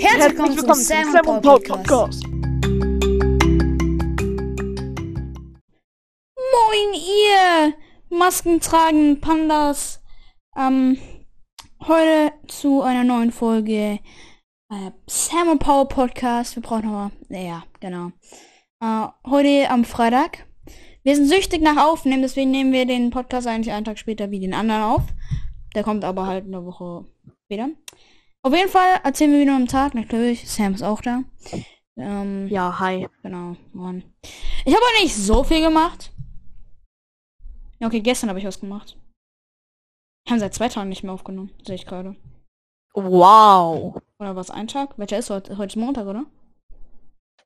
Herzlich willkommen zum Sam und Paul Podcast. Moin ihr Masken tragen Pandas. Ähm, heute zu einer neuen Folge äh, Sam und Paul Podcast. Wir brauchen aber, ja, genau. Äh, heute am Freitag. Wir sind süchtig nach Aufnehmen, deswegen nehmen wir den Podcast eigentlich einen Tag später wie den anderen auf. Der kommt aber halt eine Woche später. Auf jeden Fall erzählen wir wieder am Tag, natürlich. Sam ist auch da. Ähm, Ja, hi. Genau, Mann. Ich habe auch nicht so viel gemacht. Ja, okay, gestern habe ich was gemacht. Wir haben seit zwei Tagen nicht mehr aufgenommen, sehe ich gerade. Wow. Oder was ein Tag? Welcher ist heute? Heute ist Montag, oder?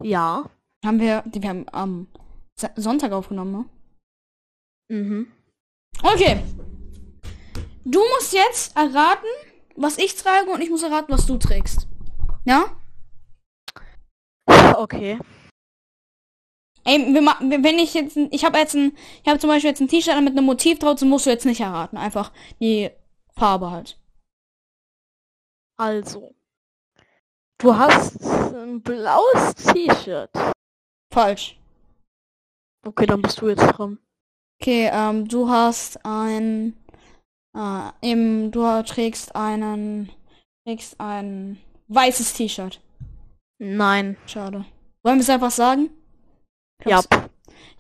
Ja. Haben wir, wir haben am Sa- Sonntag aufgenommen, ne? Mhm. Okay. Du musst jetzt erraten, was ich trage und ich muss erraten, was du trägst. Ja? Okay. Ey, wenn ich jetzt, ich habe jetzt ein, ich habe zum Beispiel jetzt ein T-Shirt mit einem Motiv drauf, so musst du jetzt nicht erraten. Einfach die Farbe halt. Also. Du hast ein blaues T-Shirt. Falsch. Okay, dann bist du jetzt dran. Okay, ähm, du hast ein, äh, eben, du trägst einen, trägst ein weißes T-Shirt. Nein. Schade. Wollen wir es einfach sagen? Ja.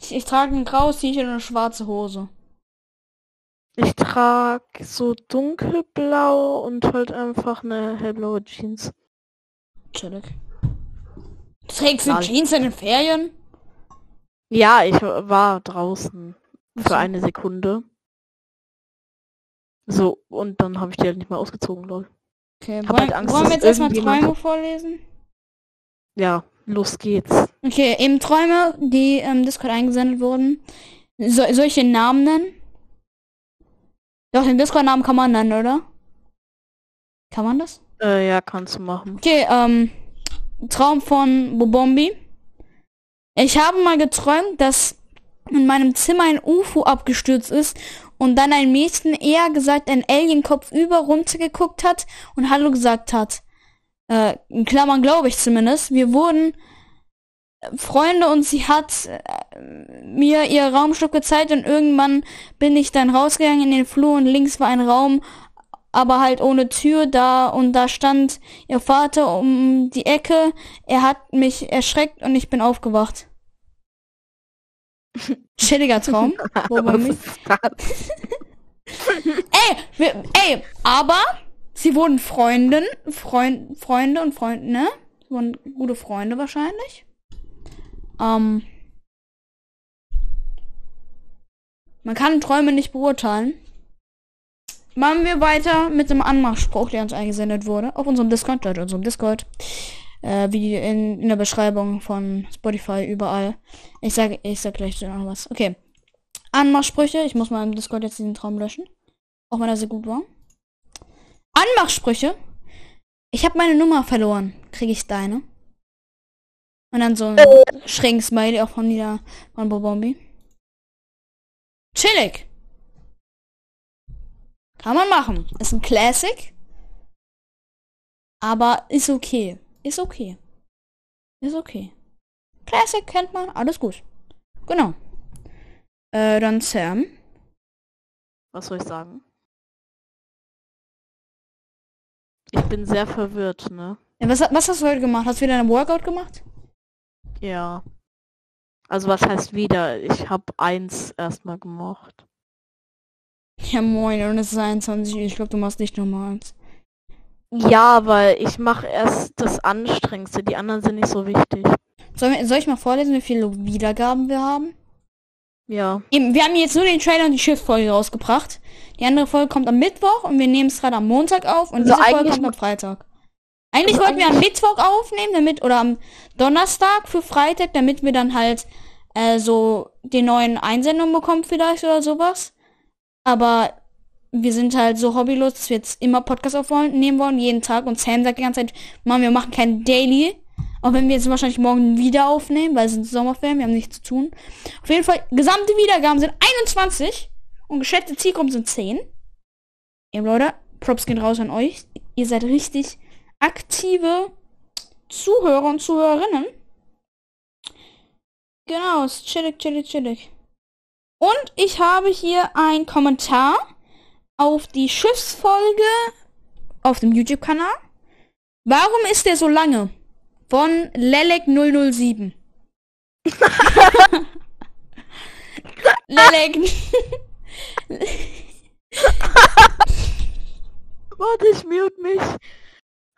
Ich, ich trage ein graues T-Shirt und eine schwarze Hose. Ich trage so dunkelblau und halt einfach eine hellblaue Jeans. Chillig. Du trägst eine. Jeans in den Ferien? Ja, ich war draußen für eine Sekunde. So, und dann habe ich die halt nicht mehr ausgezogen, lol. Okay, hab wollen, halt Angst, wollen wir jetzt erstmal Träume vorlesen? Ja, los geht's. Okay, eben Träume, die im Discord eingesendet wurden. So, soll ich den Namen nennen? Doch, den Discord-Namen kann man nennen, oder? Kann man das? Äh, ja, kannst du machen. Okay, ähm, Traum von Bobombi. Ich habe mal geträumt, dass in meinem Zimmer ein UFO abgestürzt ist und dann ein Mädchen eher gesagt ein Alien-Kopf über runtergeguckt hat und Hallo gesagt hat. Äh, in Klammern glaube ich zumindest. Wir wurden äh, Freunde und sie hat äh, mir ihr Raumstück gezeigt und irgendwann bin ich dann rausgegangen in den Flur und links war ein Raum, aber halt ohne Tür da und da stand ihr Vater um die Ecke. Er hat mich erschreckt und ich bin aufgewacht. Chilliger Traum. Ist das? ey, wir, ey, aber sie wurden Freundin, Freund, Freunde und Freunde, ne? Sie wurden gute Freunde wahrscheinlich. Ähm, man kann Träume nicht beurteilen. Machen wir weiter mit dem Anmachspruch, der uns eingesendet wurde. Auf unserem Discord, Leute, unserem Discord. Äh, wie in, in der Beschreibung von Spotify überall. Ich sag, ich sag gleich noch was. Okay. Anmachsprüche. Ich muss mal im Discord jetzt diesen Traum löschen. Auch wenn er sehr gut war. Anmachsprüche. Ich habe meine Nummer verloren. Kriege ich deine? Und dann so ein schrägen Smiley auch von Nida von Bobombi. Chillig. Kann man machen. Ist ein Classic. Aber ist okay. Ist okay. Ist okay. Classic kennt man. Alles gut. Genau. Äh, dann Sam. Was soll ich sagen? Ich bin sehr verwirrt, ne? Ja, was, was hast du heute gemacht? Hast du wieder ein Workout gemacht? Ja. Also was heißt wieder? Ich habe eins erstmal gemacht. Ja, moin. Und es ist 21 Uhr. Ich glaube, du machst nicht nochmal eins. Ja, weil ich mache erst das Anstrengendste. Die anderen sind nicht so wichtig. Soll, soll ich mal vorlesen, wie viele Wiedergaben wir haben? Ja. Eben, wir haben jetzt nur den Trailer und die Schiff-Folge rausgebracht. Die andere Folge kommt am Mittwoch und wir nehmen es gerade am Montag auf und Also diese Folge kommt am Freitag. Eigentlich Also wollten wir am Mittwoch aufnehmen, damit, oder am Donnerstag für Freitag, damit wir dann halt äh, so die neuen Einsendungen bekommen vielleicht oder sowas. Aber wir sind halt so hobbylos, dass wir jetzt immer Podcast aufnehmen wollen, jeden Tag. Und Sam sagt die ganze Zeit, Mann, wir machen kein Daily. Auch wenn wir jetzt wahrscheinlich morgen wieder aufnehmen, weil es sind Sommerferien, wir haben nichts zu tun. Auf jeden Fall, gesamte Wiedergaben sind 21 und geschätzte Zielgruppen sind 10. Eben Leute, Props gehen raus an euch. Ihr seid richtig aktive Zuhörer und Zuhörerinnen. Genau, ist chillig, chillig, chillig. Und ich habe hier einen Kommentar auf die Schiffsfolge auf dem YouTube-Kanal. Warum ist der so lange? Von Lelek 007. Lelek. Warte, ich mute mich.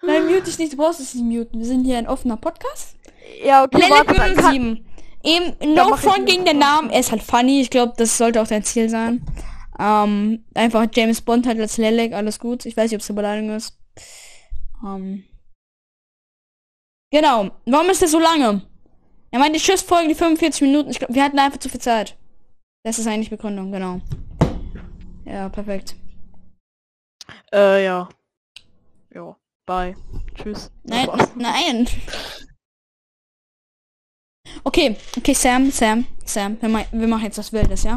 Nein, mute dich nicht, du brauchst es nicht muten. Wir sind hier ein offener Podcast. Ja, okay, Lelek warte, dann kann, 007. Eben, no ich front gegen den Namen. Er ist halt funny. Ich glaube, das sollte auch dein Ziel sein. Ähm, einfach James Bond halt als Lelek, alles gut. Ich weiß nicht, ob es eine Beleidigung ist. Ähm. Genau. Warum ist der so lange? Er meint, die Schiffsfolge, die 45 Minuten. Ich glaube, wir hatten einfach zu viel Zeit. Das ist eigentlich Begründung, genau. Ja, perfekt. äh, ja. Ja, bye. Tschüss. Nein, Das nein. Okay, okay, Sam, Sam, Sam. Wir, ma wir machen jetzt was Wildes, ja?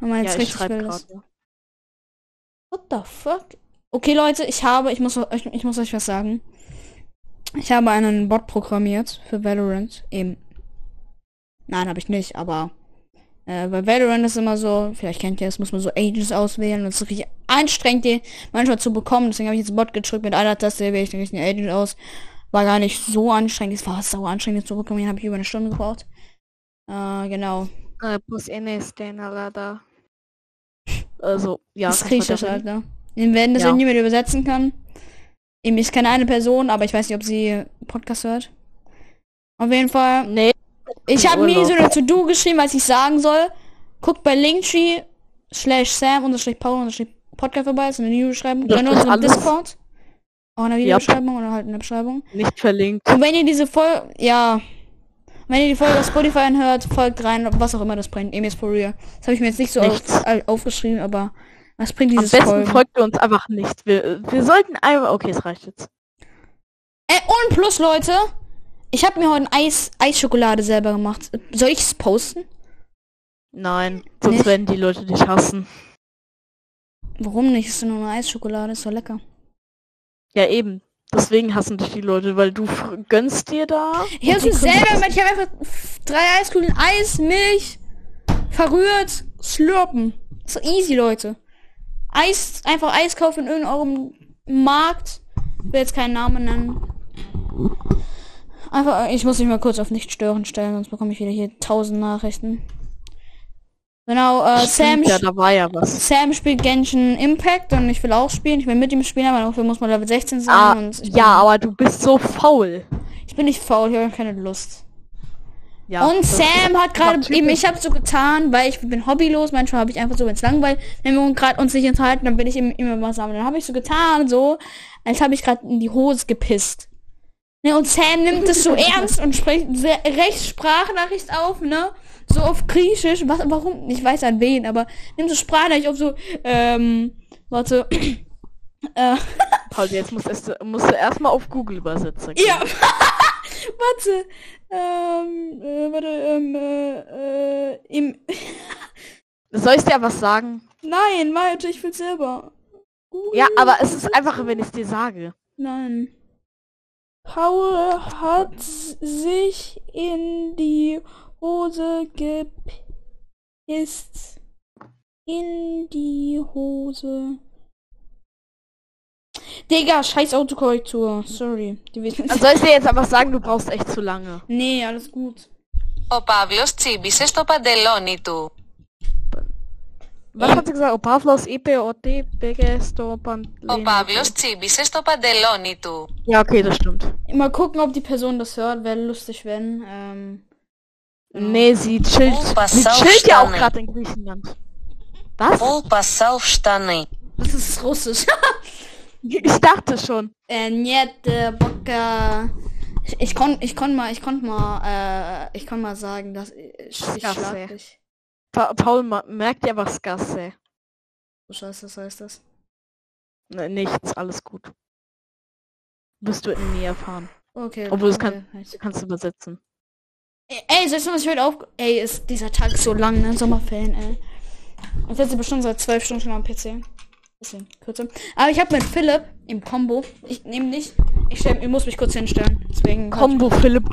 Wir machen jetzt Ja, ich richtig Wildes. What the fuck? Okay, Leute, ich habe, ich muss euch, ich muss euch was sagen. Ich habe einen Bot programmiert für Valorant. Eben. Nein, habe ich nicht, aber äh, bei Valorant ist immer so, vielleicht kennt ihr es, muss man so Agents auswählen und es ist richtig anstrengend, die manchmal zu bekommen. Deswegen habe ich jetzt einen Bot gedrückt mit einer Taste, wähle ich den richtigen Agent aus. War gar nicht so anstrengend. Es war sau anstrengend den zu bekommen. Habe ich über eine Stunde gebraucht. Äh, genau. Äh, plus Ines, den da. Also, ja. das Griechisch halt, ne? Wenn das Ja. irgendjemand übersetzen kann. Eben, ich kenne eine Person, aber ich weiß nicht, ob sie Podcast hört. Auf jeden Fall. Nee. Ich habe mir so eine To-Do geschrieben, was ich sagen soll. Guckt bei Linktree slash Sam unterstrich Paul unterstrich Podcast vorbei, ist in der Videobeschreibung. Ist unserem alles. Discord. Auch in der Videobeschreibung oder halt in der Beschreibung. Nicht verlinkt. Und wenn ihr diese Folge, ja, wenn ihr die Folge auf Spotify anhört, folgt rein, was auch immer das bringt. Emis for real. Das habe ich mir jetzt nicht so auf, aufgeschrieben, aber was bringt Am dieses besten Folgen? folgt ihr uns einfach nicht. Wir, wir sollten einmal. Okay, es reicht jetzt. Äh, und plus, Leute, ich habe mir heute ein Eis, Eisschokolade selber gemacht. Soll ich es posten? Nein, sonst Nicht? werden die Leute dich hassen. Warum nicht? Ist doch nur eine Eisschokolade, ist doch lecker. Ja, eben. Deswegen hassen dich die Leute, weil du gönnst dir da. Ich hab's mir selber gemacht. Ich habe einfach drei Eiskugeln, Eis, Milch, verrührt, slurpen. So easy, Leute. Eis, einfach Eis kaufen in irgendeinem Markt. Ich will jetzt keinen Namen nennen. Einfach, ich muss mich mal kurz auf nicht stören stellen, sonst bekomme ich wieder hier tausend Nachrichten. Genau, äh, Sam, ja, da war ja was. Sam spielt Genshin Impact und ich will auch spielen. Ich will mit ihm spielen, aber dafür muss man Level 16 sein. Ah, ja, aber du bist so faul. Ich bin nicht faul, ich habe keine Lust. Ja, und Sam hat gerade eben, ich habe so getan, weil ich bin hobbylos, manchmal habe ich einfach so, wenn es langweilt, wenn wir gerade uns nicht unterhalten, dann bin ich eben immer was sammeln. Dann habe ich so getan, so, als habe ich gerade in die Hose gepisst. Ne, und Sam nimmt es so ernst und spricht sehr, recht Sprachnachricht auf, ne? So auf Griechisch. Was, warum? Ich weiß an wen, aber nimmt so Sprachnachricht auf so, ähm, warte. äh, Paul, jetzt musst, erst, musst du erstmal auf Google übersetzen. Ja. warte. Ähm, äh, warte, ähm, äh, äh, im. Soll ich dir was sagen? Nein, warte, ich will selber. Ja, aber es ist einfacher, wenn ich es dir sage. Nein. Paul hat sich in die Hose gepisst. In die Hose. Digga, scheiß Autokorrektur. Sorry. Die wissen- Also soll ich dir jetzt einfach sagen, du brauchst echt zu lange. nee, alles gut. Ο Παύλος τσίμπησε στο παντελόνι του. Was hat sie gesagt? O Pavlos EPOT Begesto Ο Pantlin. Παύλος τσίμπησε στο παντελόνι του. Ja, okay, das stimmt. Mal gucken, ob die Person das hört. Wäre lustig, wenn. Ähm, Nee, sie chillt. Oh, pass sie auf, chillt ja auch Stanley. gerade in Griechenland. Was? Πού πασάω φτάνει. das ist Russisch. Ich dachte schon. äh, niet, äh, Bocker. Ich, ich konnte ich kon mal, ich konnte mal, äh, ich konnte mal sagen, dass ich, ich Skasse. schlag dich. Pa Paul, merkt ja was Gasse. So scheiße, was heißt das? Ne, nichts, alles gut. Wirst du in nie erfahren. Okay. Obwohl, es okay. Du kannst übersetzen. Ey, selbst wenn ich heute auf... Ey, ist dieser Tag so lang, ne? Sommerferien, ey. Ich sitze bestimmt seit zwölf Stunden schon am PC. Bisschen kürzer. Aber ich habe mit Philipp im Combo, ich nehme nicht, Ich, stell, ich muss mich kurz hinstellen. Deswegen. Combo Philipp.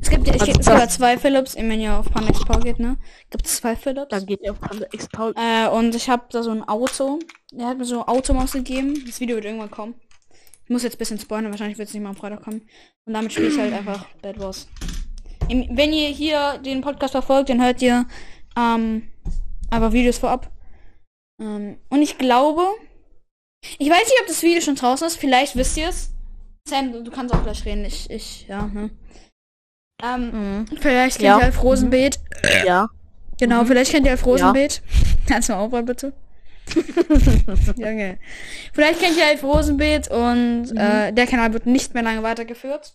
Es gibt, ich, Also es gibt das- zwei Philips, wenn ihr auf Panda Expo geht, ne? Gibt es zwei Philips. Dann geht ihr auf Panda X. Äh, und ich habe da so ein Auto. Der hat mir so ein Automaus gegeben. Das Video wird irgendwann kommen. Ich muss jetzt ein bisschen spoilern, wahrscheinlich wird es nicht mal am Freitag kommen. Und damit spiele ich halt einfach Bad Wars. Im, wenn ihr hier den Podcast verfolgt, dann hört ihr ähm, einfach Videos vorab. Ähm, und ich glaube, ich weiß nicht, ob das Video schon draußen ist. Vielleicht wisst ihr es. Sam, du, du kannst auch gleich reden. Ich, ich, ja, ne? Ähm, Mhm. vielleicht kennt Ja. ihr Alf Rosenbeet. Ja. Genau, Mhm. vielleicht kennt ihr Alf Rosenbeet. Kannst du mal aufräumen, bitte? Junge. Vielleicht kennt ihr Alf Rosenbeet und Mhm. äh, der Kanal wird nicht mehr lange weitergeführt.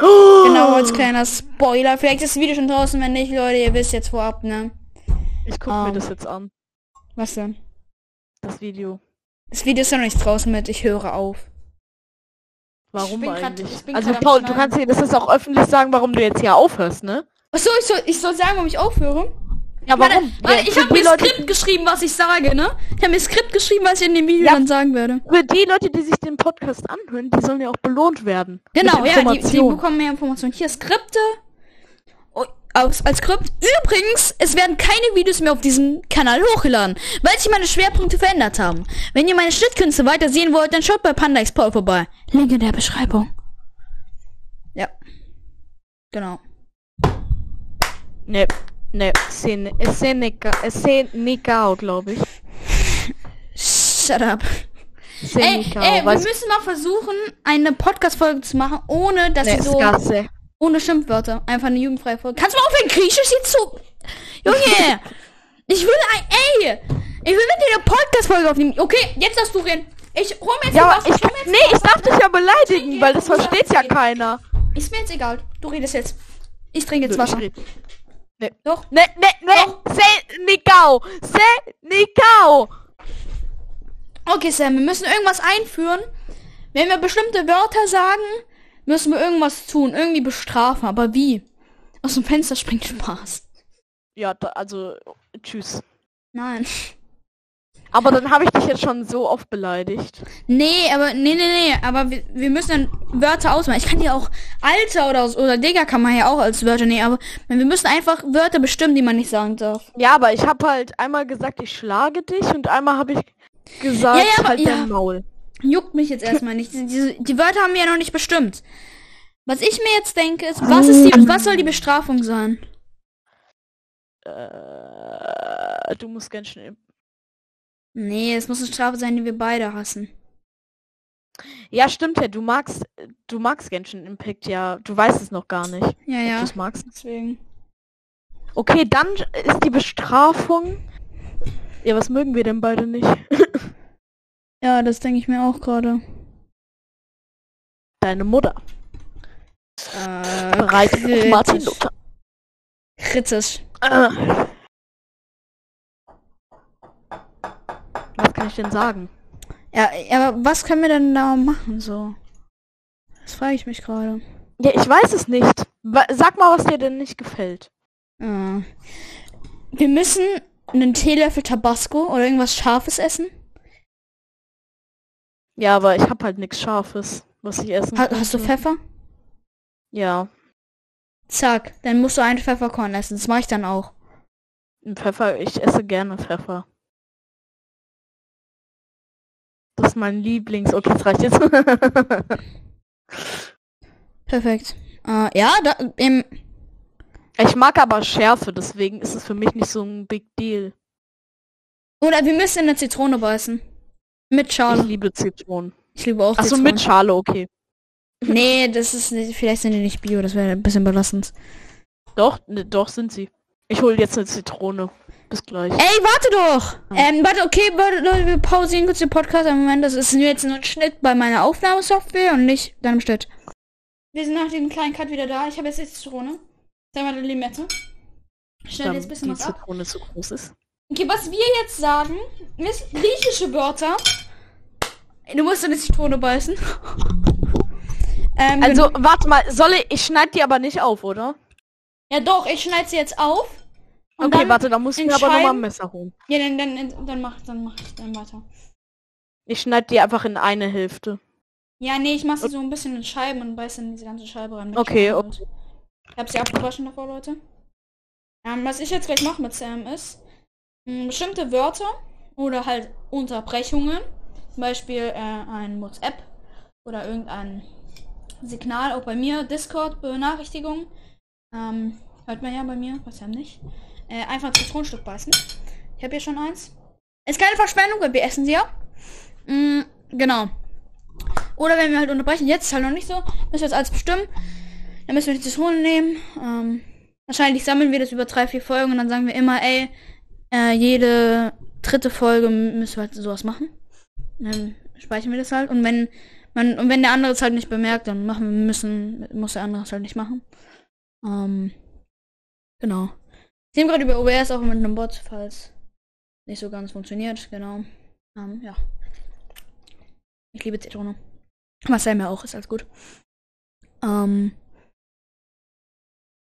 Oh. Genau, als kleiner Spoiler. Vielleicht ist das Video schon draußen, wenn nicht, Leute, ihr wisst jetzt vorab, ne? Ich guck mir Ähm. das jetzt an. Was denn? Das Video. Das Video ist ja noch nicht draußen mit, ich höre auf. Warum bin grad- eigentlich? ich bin also Paul, du kannst dir das ist auch öffentlich sagen, warum du jetzt hier aufhörst, ne? Achso, ich soll, ich soll sagen, warum ich aufhöre? Ja, Warte, warum? warte, Ja, ich habe mir Leute, Skript geschrieben, was ich sage, ne? Ich habe mir Skript geschrieben, was ich in dem Video Ja. dann sagen werde. für die Leute, die sich den Podcast anhören, die sollen ja auch belohnt werden. Genau, ja, die, die bekommen mehr Informationen. Hier Skripte. Oh, Als, Skript. Übrigens, es werden keine Videos mehr auf diesem Kanal hochgeladen, weil sich meine Schwerpunkte verändert haben. Wenn ihr meine Schnittkünste weiter sehen wollt, dann schaut bei Panda Export vorbei. Link in der Beschreibung. Ja. Genau. Ne, ne, Sen- Seneca, Seneca, glaube ich. Shut up. Ey, Seneca, ey, wir weiß müssen mal versuchen, eine Podcast-Folge zu machen, ohne dass ne, so, Skasse. Ohne Schimpfwörter. Einfach eine jugendfreie Folge. Kannst du mal aufhören, Griechisch jetzt zu... Junge! ich will ein... Ey! Ich will mit dir eine Podcast-Folge aufnehmen. Okay, jetzt darfst du reden. Ich hol mir jetzt Ja, was. ich, mir jetzt nee, ich darf dich ja beleidigen, Trinke weil das versteht ja keiner. Ist mir jetzt egal. Du redest jetzt. Ich trinke jetzt Nö, ich Wasser. red. Nee. Doch. Ne, ne, ne, Seneca, Seneca. Okay, Sam, wir müssen irgendwas einführen. Wenn wir bestimmte Wörter sagen, müssen wir irgendwas tun. Irgendwie bestrafen. Aber wie? Aus dem Fenster springt Spaß. Ja, da, also, tschüss. Nein. Aber dann habe ich dich jetzt schon so oft beleidigt. Nee, aber nee, nee, nee, aber wir, wir müssen dann Wörter ausmachen. Ich kann ja auch Alter oder oder Digger kann man ja auch als Wörter nehmen, aber wir müssen einfach Wörter bestimmen, die man nicht sagen darf. Ja, aber ich habe halt einmal gesagt, ich schlage dich und einmal habe ich gesagt, Ja, ja, aber- halt ja. dein Maul. Juckt mich jetzt erstmal nicht. Diese, diese, die Wörter haben wir ja noch nicht bestimmt. Was ich mir jetzt denke, ist, was ist die, was soll die Bestrafung sein? Äh, du musst ganz schnell. Nee, es muss eine Strafe sein, die wir beide hassen. Ja, stimmt ja, du magst, du magst Genshin Impact, ja. Du weißt es noch gar nicht. Ja, ja. du's magst. Deswegen. Okay, dann ist die Bestrafung. Ja, was mögen wir denn beide nicht? Ja, das denke ich mir auch gerade. Deine Mutter. Äh, Bereit auf Martin kritisch. Luther. Kritisch. Äh. Was kann ich denn sagen? Ja, aber was können wir denn da machen, so? Das frage ich mich gerade. Ja, ich weiß es nicht. Sag mal, was dir denn nicht gefällt. Äh, wir müssen einen Teelöffel Tabasco oder irgendwas Scharfes essen. Ja, aber ich hab halt nichts Scharfes, was ich essen Ha hast du Pfeffer? Ja, Zack, dann musst du ein Pfefferkorn essen. Das mache ich dann auch. ein Pfeffer. Ich esse gerne Pfeffer. Das ist mein Lieblings... Okay, das reicht jetzt. Perfekt. Äh, ja, da, im, ich mag aber Schärfe, deswegen ist es für mich nicht so ein Big Deal. oder wir müssen in eine Zitrone beißen. Mit Schale. Ich liebe Zitronen. Ich liebe auch Achso, Zitronen. mit Schale, okay. Nee, das ist nicht, vielleicht sind die nicht bio, das wäre ein bisschen belastend. Doch, ne, doch sind sie. Ich hole jetzt eine Zitrone. Bis gleich. Ey, warte doch! Ähm, warte, okay, warte, Leute, wir pausieren kurz den Podcast. Im Moment, das ist nur jetzt nur ein Schnitt bei meiner Aufnahmesoftware und nicht deinem Schnitt. Wir sind nach dem kleinen Cut wieder da. Ich habe jetzt die Zitrone. Dann mal die Limette. Schnell Dann jetzt ein bisschen die was ab. Zitrone zu groß ist. Okay, was wir jetzt sagen, ist griechische Wörter. Du musst in die Zitrone beißen. ähm, Also, warte mal, soll ich... Ich schneide die aber nicht auf, oder? ja doch, ich schneide sie jetzt auf. Okay, dann, warte, dann muss ich mir aber nochmal ein Messer holen. Ja, dann, dann, dann mach, dann mach ich dann weiter. Ich schneide die einfach in eine Hälfte. Ja, nee, ich mach sie so ein bisschen in Scheiben und beiß in diese ganze Scheibe rein. Okay, und- Ich hab sie abgewaschen davor, Leute. Ähm, was ich jetzt gleich mache mit Sam ist, mh, bestimmte Wörter oder halt Unterbrechungen, zum Beispiel äh, ein WhatsApp oder irgendein Signal, auch bei mir, Discord, Benachrichtigung, ähm, hört man ja bei mir, was ja nicht, äh, einfach ein Zitronenstück beißen. Ich habe hier schon eins. Ist keine Verschwendung, weil wir essen sie ja. Mm, genau. Oder wenn wir halt unterbrechen, jetzt ist halt noch nicht so, müssen wir jetzt alles bestimmen. Dann müssen wir die Zitronen nehmen. Ähm, wahrscheinlich sammeln wir das über drei, vier Folgen und dann sagen wir immer, ey, äh, jede dritte Folge müssen wir halt sowas machen. Dann speichern wir das halt. Und wenn man, und wenn der andere es halt nicht bemerkt, dann machen wir müssen, muss der andere es halt nicht machen. Ähm, genau. Ich nehme gerade über OBS auch mit einem Bot, falls nicht so ganz funktioniert, genau. Ähm, ja. Ich liebe Zitrone. Was Sam ja auch ist, alles gut. Ähm.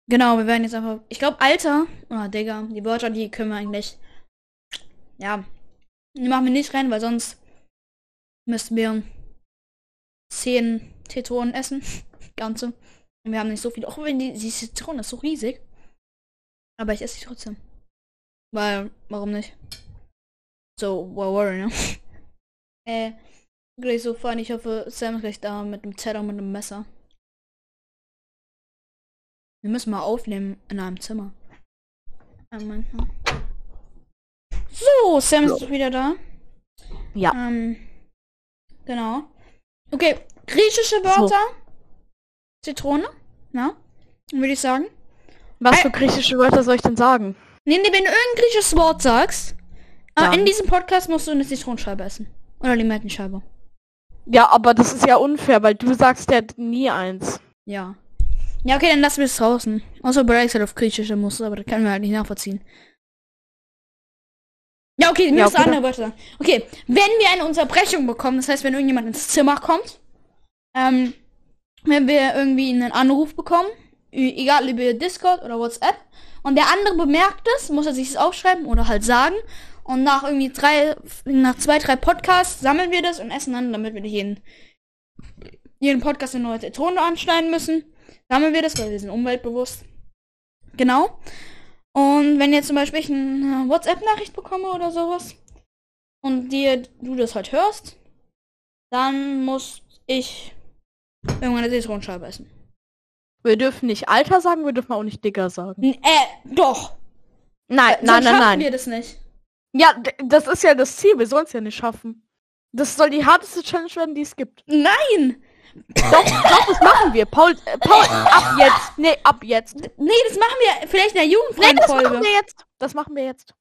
Genau, wir werden jetzt einfach. Ich glaube, Alter. Oder Digga, die Wörter, die können wir eigentlich. Ja. Die machen wir nicht rein, weil sonst müssten wir 10 Zitronen essen. Ganze. Und wir haben nicht so viel. Auch wenn die, die Zitrone ist so riesig. Aber ich esse sie trotzdem. Weil, warum nicht? So, well, worry, ne? äh, gleich so fein. Ich hoffe, Sam ist gleich da mit dem Teller und mit dem Messer. Wir müssen mal aufnehmen in einem Zimmer. Mal. So, Sam ist wieder da. Ja. Ähm, genau. Okay, griechische Wörter. Zitrone, ja, würde ich sagen. Was für griechische Wörter soll ich denn sagen? Nee, nee, wenn du irgendein griechisches Wort sagst, äh, Dann. in diesem Podcast musst du eine Zitronenscheibe essen. Oder Limettenscheibe. Ja, aber das ist ja unfair, weil du sagst ja nie eins. Ja. Ja, okay, dann lassen wir es draußen. Außer halt auf griechische muss, aber das können wir halt nicht nachvollziehen. Ja, okay, mir Ja, okay, andere Wörter sagen. Okay, wenn wir eine Unterbrechung bekommen, das heißt, wenn irgendjemand ins Zimmer kommt, ähm, wenn wir irgendwie einen Anruf bekommen, egal über Discord oder WhatsApp, und der andere bemerkt es, muss er sich das aufschreiben oder halt sagen. Und nach irgendwie drei, nach zwei, drei Podcasts sammeln wir das und essen dann, damit wir nicht jeden, jeden Podcast eine neue Zitrone anschneiden müssen. Sammeln wir das, weil wir sind umweltbewusst. Genau. Und wenn jetzt zum Beispiel ich eine WhatsApp-Nachricht bekomme oder sowas und dir du das halt hörst, dann muss ich irgendwann eine Zitronenscheibe essen. Wir dürfen nicht Alter sagen, wir dürfen auch nicht Dicker sagen. N äh, doch. Nein, Sonst nein, nein, schaffen nein. wir das nicht. Ja, das ist ja das Ziel, wir sollen es ja nicht schaffen. Das soll die harteste Challenge werden, die es gibt. Nein! Doch, doch, das machen wir. Paul, äh, Paul, ab jetzt. Nee, ab jetzt. Nee, das machen wir vielleicht in der Nee, das machen wir jetzt. Das machen wir jetzt.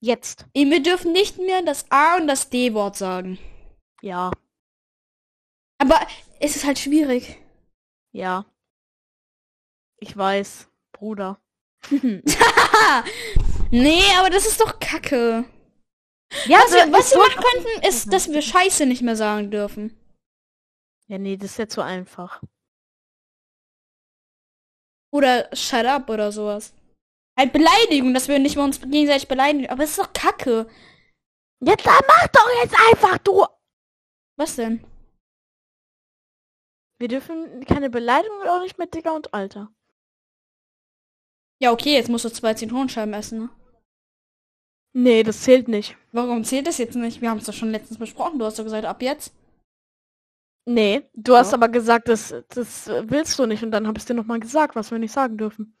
Jetzt. wir dürfen nicht mehr das A und das D-Wort sagen. Ja, Aber es ist halt schwierig. ja. Ich weiß, Bruder. nee, aber das ist doch kacke. Ja, Was wir, das- was wir machen könnten, ist, dass wir Scheiße nicht mehr sagen dürfen. Ja, nee, das ist ja zu einfach. Oder shut up oder sowas. Halt Beleidigung, dass wir nicht mal uns gegenseitig beleidigen. Aber es ist doch kacke. Jetzt mach doch jetzt einfach, du. Was denn? Wir dürfen keine Beleidigung und auch nicht mit Dicker und Alter. Ja, okay, jetzt musst du zwei Zitronenscheiben essen. Ne? Nee, das zählt nicht. Warum zählt das jetzt nicht? Wir haben es doch schon letztens besprochen. Du hast doch gesagt, ab jetzt. Nee, du hast Ja. aber gesagt, das, das willst du nicht und dann habe ich dir nochmal gesagt, was wir nicht sagen dürfen.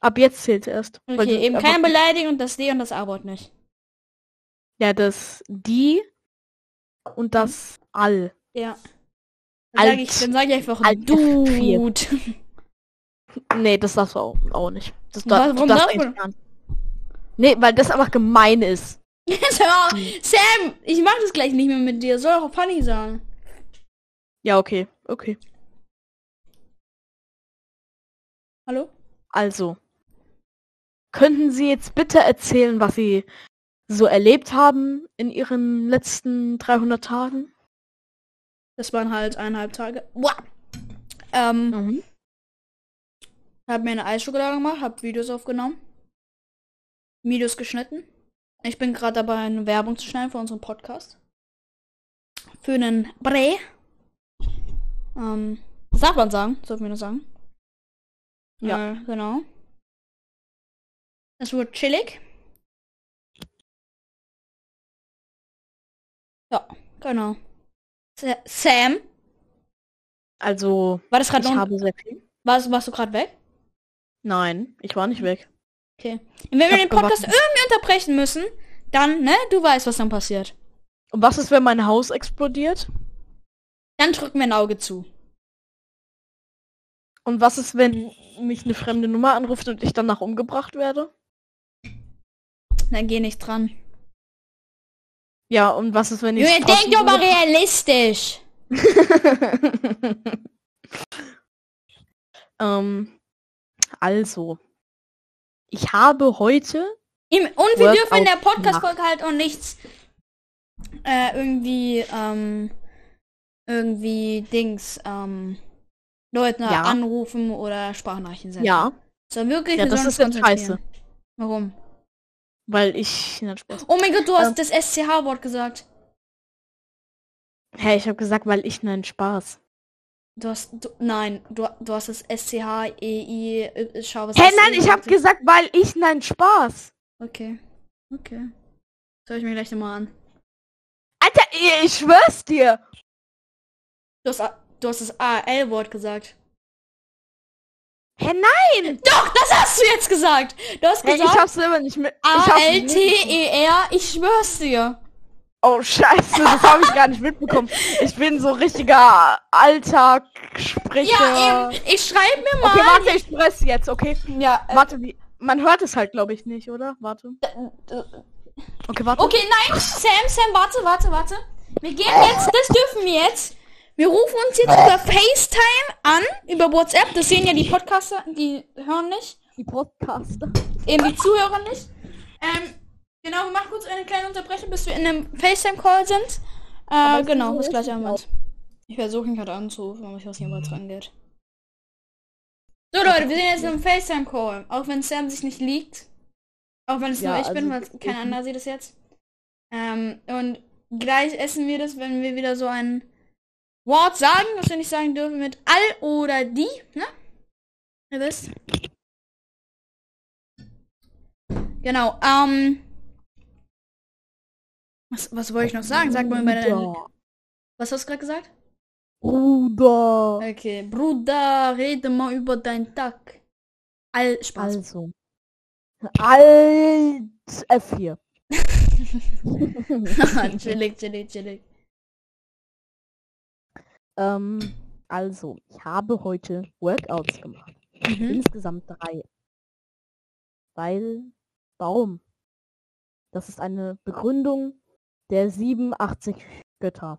Ab jetzt zählt erst. Okay, du- eben keine Beleidigung, das D und das A-Wort nicht. Ja, das die und das all. Ja. Dann sage ich, dann sag ich einfach Alt Dude. Nee, das darfst du auch, auch nicht. Das darf, du warum darfst darf man-. Nee, weil das einfach gemein ist. Sam, Sam, ich mach das gleich nicht mehr mit dir. Soll doch funny sein. Ja, okay, okay. Hallo? Also, könnten Sie jetzt bitte erzählen, was Sie so erlebt haben in Ihren letzten 300 Tagen? Das waren halt eineinhalb Tage. Uah. Ähm, Mhm. hab mir eine Eisschokolade gemacht, hab Videos aufgenommen. Videos geschnitten. Ich bin gerade dabei, eine Werbung zu schneiden für unseren Podcast. Für einen Bre. Ähm, darf man sagen, sollten wir nur sagen. Ja. Äh, genau. Es wird chillig. Ja, genau. Sa- Sam, Also, war das gerade noch? Warst, warst du gerade weg? Nein, ich war nicht weg. Okay. Und wenn wir den Podcast gewartet. irgendwie unterbrechen müssen, dann, ne, du weißt, was dann passiert. Und was ist, wenn mein Haus explodiert? Dann drücken wir ein Auge zu. Und was ist, wenn mich eine fremde Nummer anruft und ich danach umgebracht werde? Dann geh nicht dran. Ja, und was ist, wenn ich... Junge, denk doch mal realistisch. ähm, also, ich habe heute... Im, und wir dürfen in der. Podcast-Folge halt auch nichts äh, irgendwie, ähm, irgendwie Dings, ähm, Leute Ja. anrufen oder Sprachnachrichten senden. Ja, So wirklich, Ja, das ist jetzt konzentrieren. scheiße. Warum? weil ich... Oh mein Gott, du hast Ähm. das SCH-Wort gesagt. Hä, ich habe gesagt, weil ich nein Spaß. Du hast, du, nein, du, du hast das SCH-EI, äh, schau was Hä, das nein, E ich habe gesagt, weil ich nein Spaß. Okay, okay. Schau ich mir gleich nochmal an. Alter, ich schwör's dir. Du hast, A- du hast das AL-Wort gesagt. Hä, nein. Doch, das hast du jetzt gesagt. Du hast Hä, ich gesagt, hab's immer nicht mit. ich. A-L-T-E-R, ich schwör's dir. Oh, scheiße, das habe ich gar nicht mitbekommen. Ich bin so richtiger Alltagssprecher. Ja, eben. Ich schreibe mir mal. Okay, warte, ich press jetzt, okay? Ja, äh, Warte, wie. Man hört es halt, glaube ich, nicht, oder? Warte. äh, Okay, warte. okay, nein, Sam, Sam, warte, warte, warte. Wir gehen jetzt, das dürfen wir jetzt. Wir rufen uns jetzt über FaceTime an, über WhatsApp. Das sehen ja die Podcaster, die hören nicht. Die Podcaster. Eben die Zuhörer nicht. Ähm, genau, wir machen kurz eine kleine Unterbrechung, bis wir in einem FaceTime-Call sind. Äh, genau, bis gleich Moment. Ich versuche ihn gerade anzurufen, aber ich weiß nicht, ob er dran geht. So Leute, wir sind jetzt in einem FaceTime-Call. Auch wenn Sam sich nicht liegt. Auch wenn es Ja, nur ich also bin, weil kein anderer sieht es jetzt. Ähm, und gleich essen wir das, wenn wir wieder so ein Wort sagen, das wir nicht sagen dürfen mit all oder die, ne? Ihr wisst. Genau, ähm. Was, was wollte ich noch sagen? Sag mal. Bruder. Was hast du gerade gesagt? Bruder. Okay, Bruder, rede mal über deinen Tag. All Spaß. Also. Alt F4. chillig, chillig, chillig. Ähm, also, ich habe heute Workouts gemacht. Mhm. Insgesamt drei. Weil, warum? Das ist eine Begründung der 87 Götter.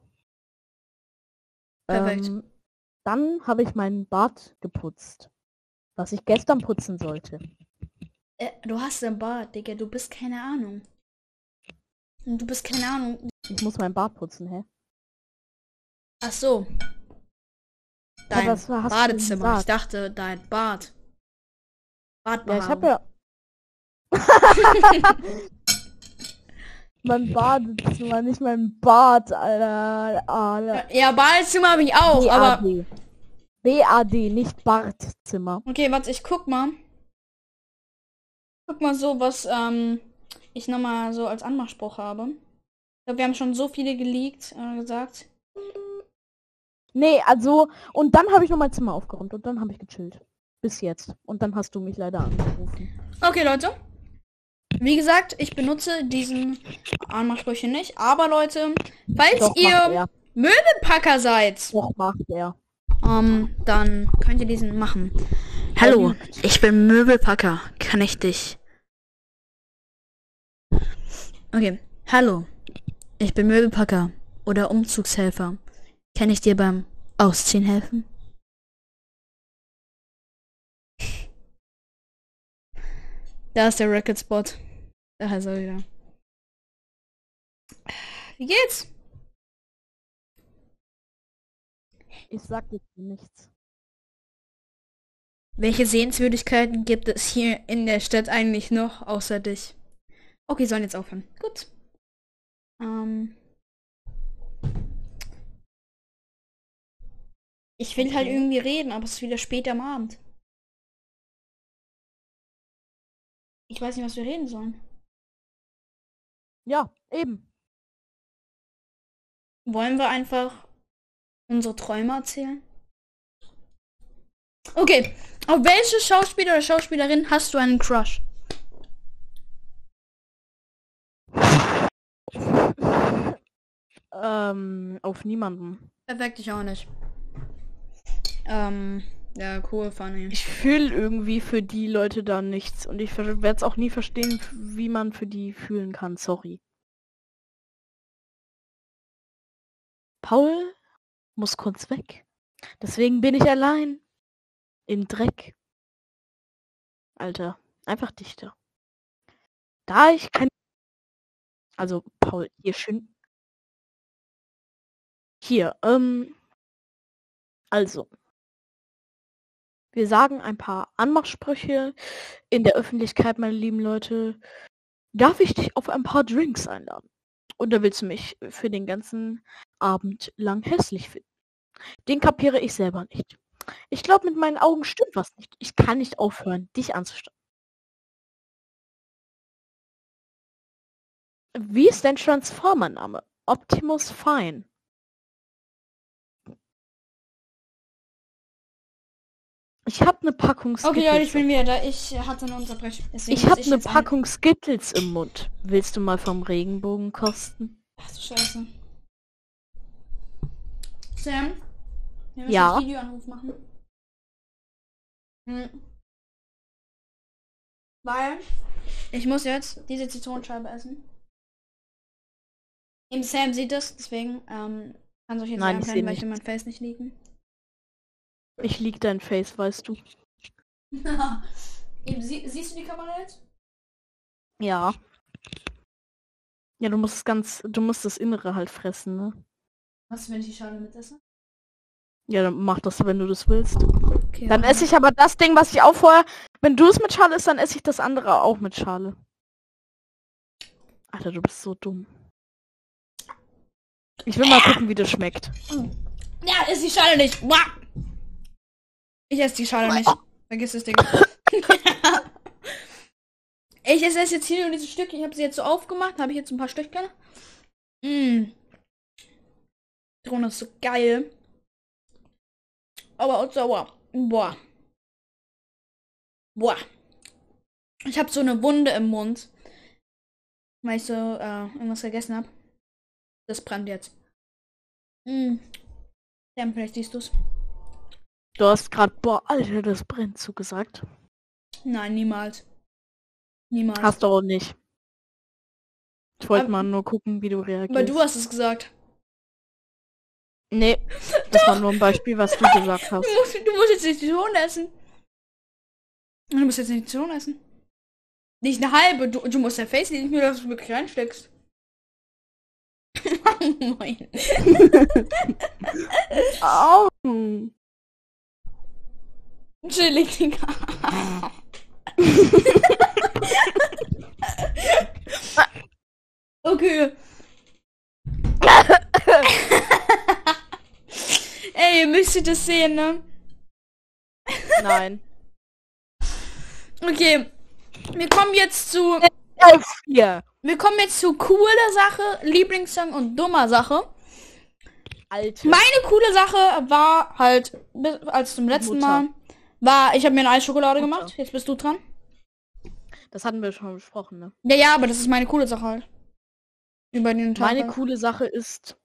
Perfekt. Ähm, dann habe ich meinen Bart geputzt, was ich gestern putzen sollte. Äh, du hast ein Bart, Digga, du bist keine Ahnung. Du bist keine Ahnung. Ich muss meinen Bart putzen, hä? Ach so. Dein denn Badezimmer. Ich dachte, dein Bad. Ja, Badbehaarung. ich habe ja. mein Badezimmer, nicht mein Bad, Alter. Alter. Ja, Badezimmer habe ich auch, aber. BAD. BAD, nicht Bartzimmer. Okay, warte, ich guck mal. Guck mal so, was ähm, ich nochmal so als Anmachspruch habe. Ich glaube, wir haben schon so viele geleakt, äh, gesagt. Nee, also, und dann habe ich noch mein Zimmer aufgeräumt und dann habe ich gechillt. Bis jetzt. Und dann hast du mich leider angerufen. Okay, Leute. Wie gesagt, ich benutze diesen Anmachsprüche nicht. Aber Leute, falls Doch, ihr er. Möbelpacker seid, Doch, macht er. ähm, dann könnt ihr diesen machen. Hallo, ich bin Möbelpacker. Kann ich dich? Okay. Hallo, ich bin Möbelpacker oder Umzugshelfer. Kann ich dir beim Ausziehen helfen? Da ist der Record Spot. Da ist er wieder. Wie geht's? Ich sag jetzt nichts. Welche Sehenswürdigkeiten gibt es hier in der Stadt eigentlich noch, außer dich? Okay, sollen jetzt aufhören. Gut. Ähm. Ich will halt Okay. irgendwie reden, aber es ist wieder spät am Abend. Ich weiß nicht, was wir reden sollen. Ja, eben. Wollen wir einfach unsere Träume erzählen? Okay, auf welche Schauspieler oder Schauspielerin hast du einen Crush? Ähm, auf niemanden. Perfekt, ich auch nicht. Ähm, ja, cool, funny. Ich fühle irgendwie für die Leute da nichts und ich werde es auch nie verstehen, wie man für die fühlen kann. Sorry. Paul muss kurz weg. Deswegen bin ich allein. Im Dreck. Alter, einfach dichter. Da ich kein... Also, Paul, hier schön... Hier, ähm... Also. Wir sagen ein paar Anmachsprüche in der Öffentlichkeit, meine lieben Leute. Darf ich dich auf ein paar Drinks einladen? Oder willst du mich für den ganzen Abend lang hässlich finden? Den kapiere ich selber nicht. Ich glaube, mit meinen Augen stimmt was nicht. Ich kann nicht aufhören, dich anzustarren. Wie ist dein Transformer-Name? Optimus Fine. Ich habe eine Packung Okay, Leute, Skittles ich bin wieder da. Ich hatte eine Unterbrechung. Ich habe eine Packung Skittles im Mund. Willst du mal vom Regenbogen kosten? Ach du Scheiße. Sam? Wir müssen Ja? einen Videoanruf machen. Hm. Weil ich muss jetzt diese Zitronenscheibe essen. Eben Sam sieht das, deswegen ähm, kann anbleiben, seh weil ich mein Face nicht liegen. Ich lieg dein Face, weißt du. Eben, sie, siehst du die Kamera jetzt? Ja. Ja, du musst es ganz, du musst das Innere halt fressen, ne? Was, wenn ich die Schale mit esse? Ja, dann mach das, wenn du das willst. Okay, Dann esse ich aber das Ding, was ich auch vorher. Wenn du es mit Schale isst, dann esse ich das andere auch mit Schale. Alter, du bist so dumm. Ich will mal gucken, wie das schmeckt. Ja, ist die Schale nicht. Ich esse die Schale nicht. Vergiss das Ding. ich esse jetzt hier nur dieses Stück. Ich habe sie jetzt so aufgemacht. Habe ich jetzt ein paar Stückchen. Mmm. Drohne ist so geil. Aber auch sauer. Boah. Boah. Ich habe so eine Wunde im Mund. Weil ich so äh, irgendwas gegessen habe. Das brennt jetzt. Mm. Ja, vielleicht siehst du's. Du hast gerade, boah, Alter, das brennt zugesagt. Nein, niemals. Niemals. Hast du auch nicht. Ich wollte mal nur gucken, wie du reagierst. Aber du hast es gesagt. Nee, das war nur ein Beispiel, was du gesagt hast. Du musst, du musst jetzt nicht die Zitrone essen. Du musst jetzt nicht die Zitrone essen. Nicht eine halbe. Du, du musst dein Face nicht nur, dass du wirklich reinsteckst. Moin. Augen. Chillig, Digga. okay. Ey, ihr müsstet das sehen, ne? Nein. Okay. Wir kommen jetzt zu. Hier. Wir kommen jetzt zu coole Sache, Lieblingssong und dummer Sache. Alter. Meine coole Sache war halt, als zum letzten Mutter. Mal, war, ich habe mir eine Eisschokolade gemacht. Jetzt bist du dran. Das hatten wir schon besprochen, ne? Ja, ja, aber das ist meine coole Sache halt. Über den Tag. Meine halt. coole Sache ist,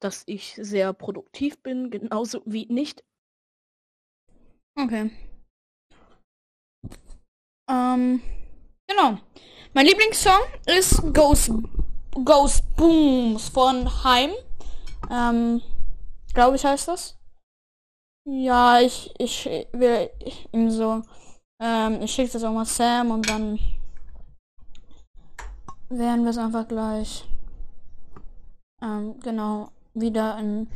dass ich sehr produktiv bin, genauso wie nicht. Okay. Ähm, genau. Mein Lieblingssong ist Ghost, Ghost Booms von Heim. Ähm, glaube ich heißt das. Ja, ich, ich will ihm so, ähm, ich schicke das auch mal Sam und dann werden wir es einfach gleich, ähm, genau, wieder in,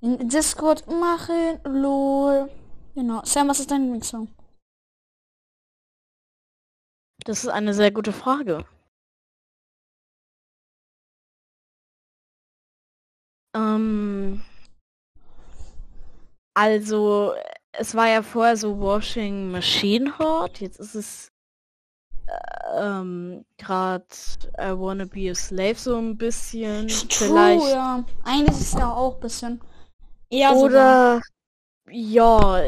in Discord machen. Lol. Genau. Sam, was ist dein Lieblingssong? Das ist eine sehr gute Frage. Ähm, Also, es war ja vorher so Washing Machine Hot, jetzt ist es äh, ähm, gerade I Wanna Be a Slave so ein bisschen. True, Vielleicht. ja. Eigentlich ist es ja auch ein bisschen. Eher sogar. Oder ja.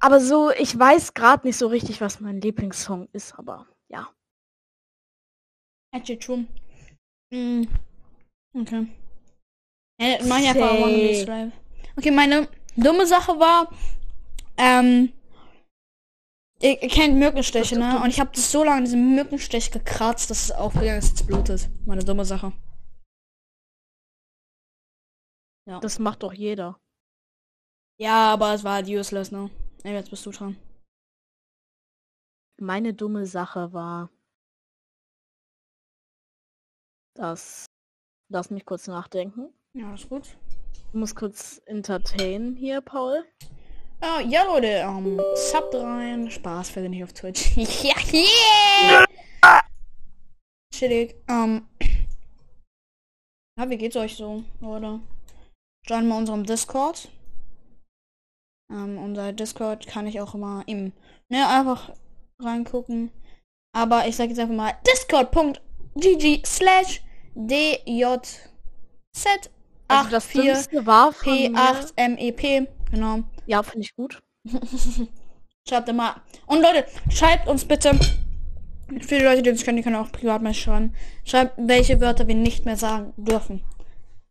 Aber so, ich weiß gerade nicht so richtig, was mein Lieblingssong ist, aber ja. Actually true. Mm. Okay. Ja, mach ich einfach One Say. Piece Live. Okay, meine dumme Sache war, ähm, ihr, ihr kennt Mückenstiche, ne? Und ich habe das so lange an diesem Mückenstich gekratzt, dass es aufgegangen ist, es blutet. Meine dumme Sache. Das macht doch jeder. Ja, aber es war halt useless, ne? Ey, jetzt bist du dran. Meine dumme Sache war, dass. Lass mich kurz nachdenken. Ja, ist gut. Ich muss kurz entertainen hier, Paul. Ah, ja, Leute, ähm, Sub rein. Spaß, für nicht auf Twitch. ja, yeah! Chillig. Ähm. Ja, wie geht's euch so, Leute? Join mal unserem Discord. Ähm, unser Discord kann ich auch immer im, ne, einfach reingucken. Aber ich sag jetzt einfach mal discord.gg slash djz Also das 84 Dümmste war von mir- P8MEP. Genau. Ja, finde ich gut. Schreibt immer. Und Leute, schreibt uns bitte. Für die Leute, die uns kennen, die können auch privat mal schreiben. Schreibt, welche Wörter wir nicht mehr sagen dürfen.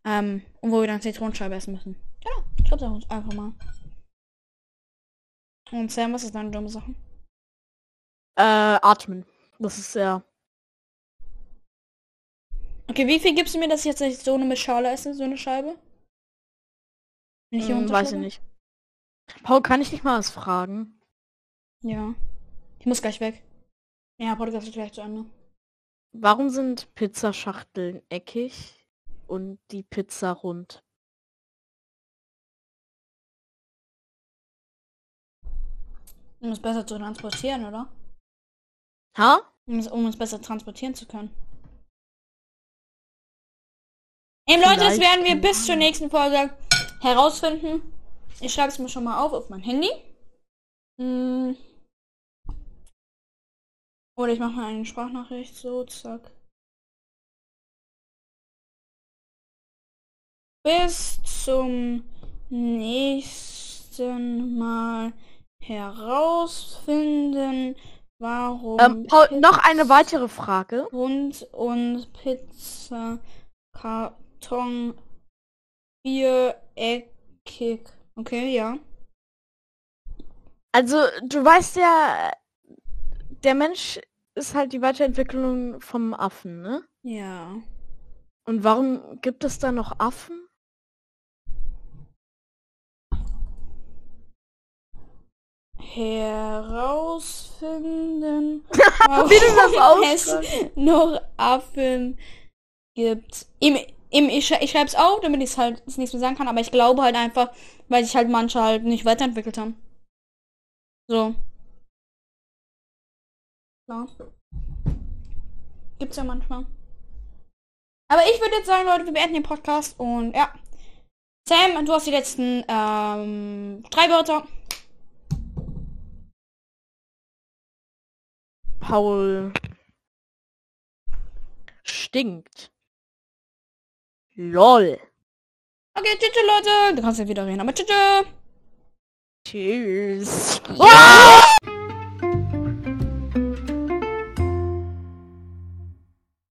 Ähm, und wo wir dann Zitronenscheibe essen müssen. Ja, schreibt uns einfach mal. Und Sam, was ist deine dumme Sache? Äh, atmen. Das ist sehr. Okay, wie viel gibst du mir, dass ich jetzt nicht so eine mit Schale esse, so eine Scheibe? Ich Hm, weiß ich nicht. Paul, kann ich dich mal was fragen? Ja. Ich muss gleich weg. Ja, Podcast ist gleich zu Ende. Warum sind Pizzaschachteln eckig und die Pizza rund? Um es besser zu transportieren, oder? Ha? Um es, um es besser transportieren zu können. Eben Leute, das werden wir bis zur nächsten Folge herausfinden. Ich schreibe es mir schon mal auf auf mein Handy. Hm. Oder ich mache mal eine Sprachnachricht, so, zack. Bis zum nächsten Mal herausfinden, warum Ähm, Paul, noch eine weitere Frage. Rund und Pizza, Karton, viereckig. Okay, ja. Also, du weißt ja, der Mensch ist halt die Weiterentwicklung vom Affen, ne? Ja. Und warum gibt es da noch Affen? Herausfinden, warum es noch Affen gibt. Im, im, ich, ich schreibe es auf, damit ich es halt das nächste sagen kann, aber ich glaube halt einfach, weil sich halt manche halt nicht weiterentwickelt haben. So. Klar. Gibt's ja manchmal. Aber ich würde jetzt sagen, Leute, wir beenden den Podcast und ja. Sam, du hast die letzten ähm, drei Wörter. Paul stinkt. LOL. Okay, tschüss, Leute. Du kannst ja wieder reden, aber tschüss. Tschüss. Ah!